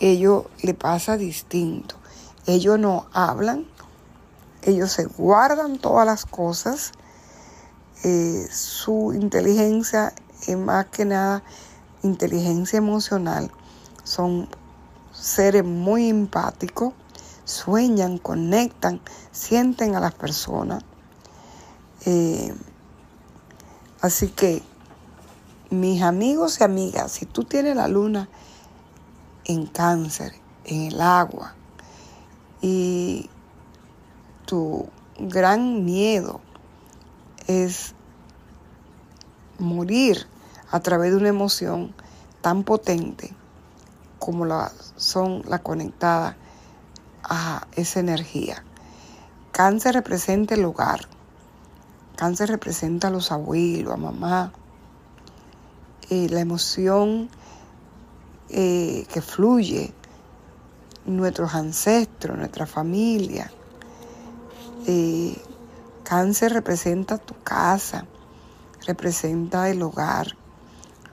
ellos le pasa distinto. Ellos no hablan, ellos se guardan todas las cosas. Eh, su inteligencia es más que nada inteligencia emocional. Son seres muy empáticos, sueñan, conectan, sienten a las personas. Eh, así que, mis amigos y amigas, si tú tienes la luna en cáncer, en el agua, y tu gran miedo es morir a través de una emoción tan potente como la son la conectada a esa energía. Cáncer representa el hogar. Cáncer representa a los abuelos, a mamá. Eh, la emoción eh, que fluye, nuestros ancestros, nuestra familia. Eh, cáncer representa tu casa, representa el hogar,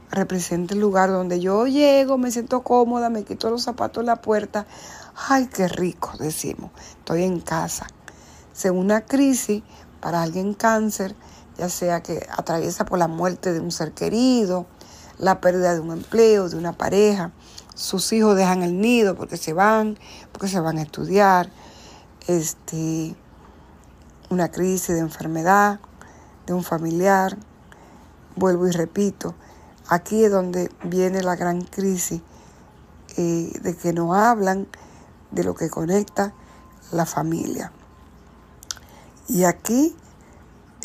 representa el lugar donde yo llego, me siento cómoda, me quito los zapatos en la puerta. Ay, qué rico, decimos, estoy en casa. Según una crisis, para alguien cáncer, ya sea que atraviesa por la muerte de un ser querido, la pérdida de un empleo, de una pareja, sus hijos dejan el nido porque se van, porque se van a estudiar, este, una crisis de enfermedad de un familiar, vuelvo y repito, Aquí es donde viene la gran crisis eh, de que no hablan de lo que conecta la familia. Y aquí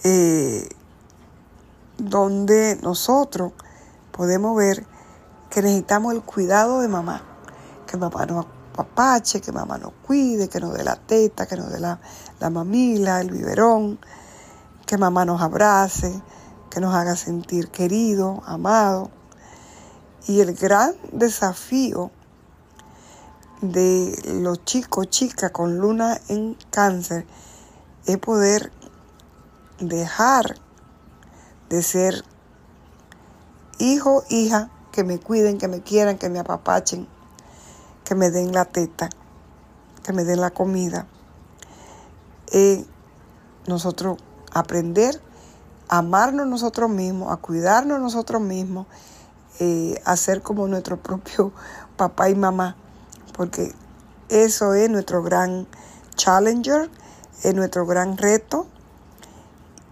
eh, donde nosotros podemos ver que necesitamos el cuidado de mamá, que mamá nos apapache, que mamá nos cuide, que nos dé la teta, que nos dé la, la mamila, el biberón, que mamá nos abrace, que nos haga sentir querido, amado. Y el gran desafío de los chicos, chicas con luna en cáncer es poder dejar de ser hijo, hija, que me cuiden, que me quieran, que me apapachen, que me den la teta, que me den la comida. Eh, nosotros aprender amarnos nosotros mismos, a cuidarnos nosotros mismos, eh, a ser como nuestro propio <laughs> papá y mamá, porque eso es nuestro gran challenger, es nuestro gran reto.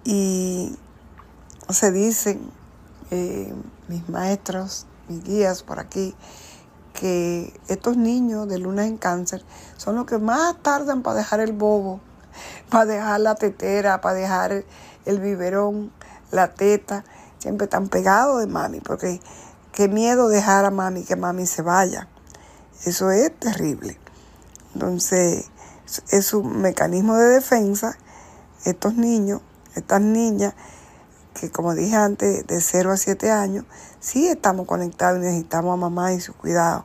Y se dicen eh, mis maestros, mis guías por aquí, que estos niños de luna en cáncer son los que más tardan para dejar el bobo, <laughs> para dejar la tetera, para dejar el biberón, la teta, siempre están pegados de mami, porque qué miedo dejar a mami, que mami se vaya. Eso es terrible. Entonces, es un mecanismo de defensa. Estos niños, estas niñas, que como dije antes, de 0 a 7 años, sí estamos conectados y necesitamos a mamá y su cuidado,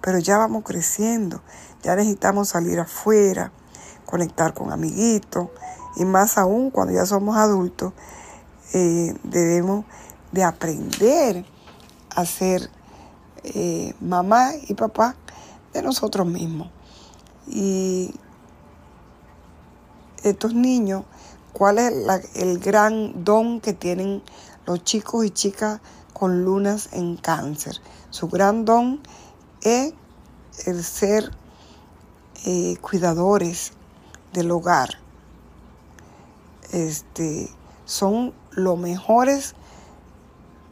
pero ya vamos creciendo, ya necesitamos salir afuera, conectar con amiguitos, y más aún cuando ya somos adultos, eh, debemos de aprender a ser eh, mamá y papá de nosotros mismos. Y estos niños, ¿cuál es el gran don que tienen los chicos y chicas con lunas en cáncer? Su gran don es el ser eh, cuidadores del hogar este, son los mejores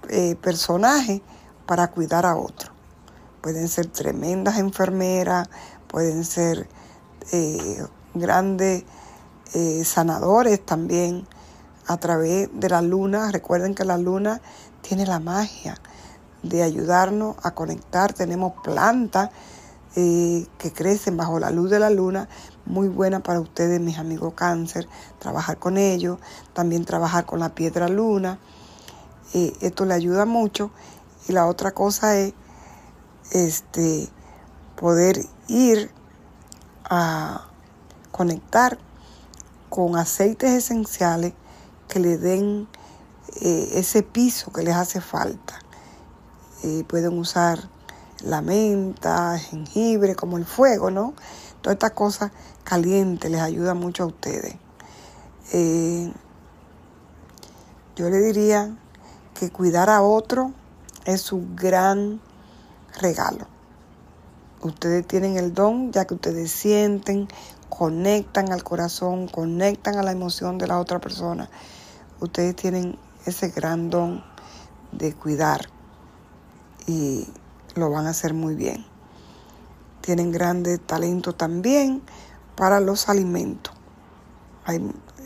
eh, personajes para cuidar a otro. Pueden ser tremendas enfermeras, pueden ser eh, grandes eh, sanadores también a través de la luna. Recuerden que la luna tiene la magia de ayudarnos a conectar. Tenemos plantas que crecen bajo la luz de la luna, muy buena para ustedes, mis amigos cáncer, trabajar con ellos, también trabajar con la piedra luna. esto le ayuda mucho. Y la otra cosa es este, poder ir a conectar con aceites esenciales que le den eh, ese piso que les hace falta. Eh, pueden usar la menta, jengibre, como el fuego, ¿no? Todas estas cosas calientes les ayuda mucho a ustedes. Eh, yo le diría que cuidar a otro es su gran regalo. Ustedes tienen el don ya que ustedes sienten, conectan al corazón, conectan a la emoción de la otra persona. Ustedes tienen ese gran don de cuidar y lo van a hacer muy bien. Tienen grande talento también para los alimentos. Hay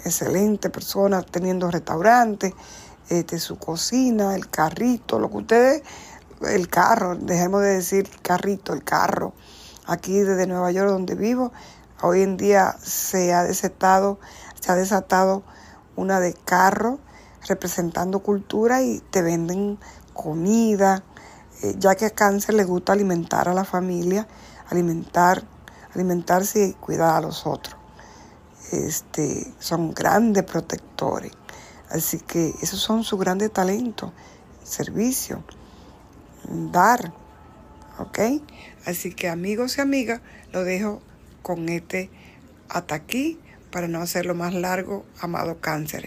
excelentes personas teniendo restaurantes, este, su cocina, el carrito, lo que ustedes el carro, dejemos de decir carrito, el carro. Aquí desde Nueva York donde vivo, hoy en día se ha desatado, se ha desatado una de carro representando cultura y te venden comida, eh, ya que a cáncer le gusta alimentar a la familia, alimentar, alimentarse y cuidar a los otros. Este, son grandes protectores. Así que esos son sus grandes talentos, servicio dar. ¿Ok? Así que amigos y amigas, lo dejo con este hasta aquí para no hacerlo más largo, amado cáncer.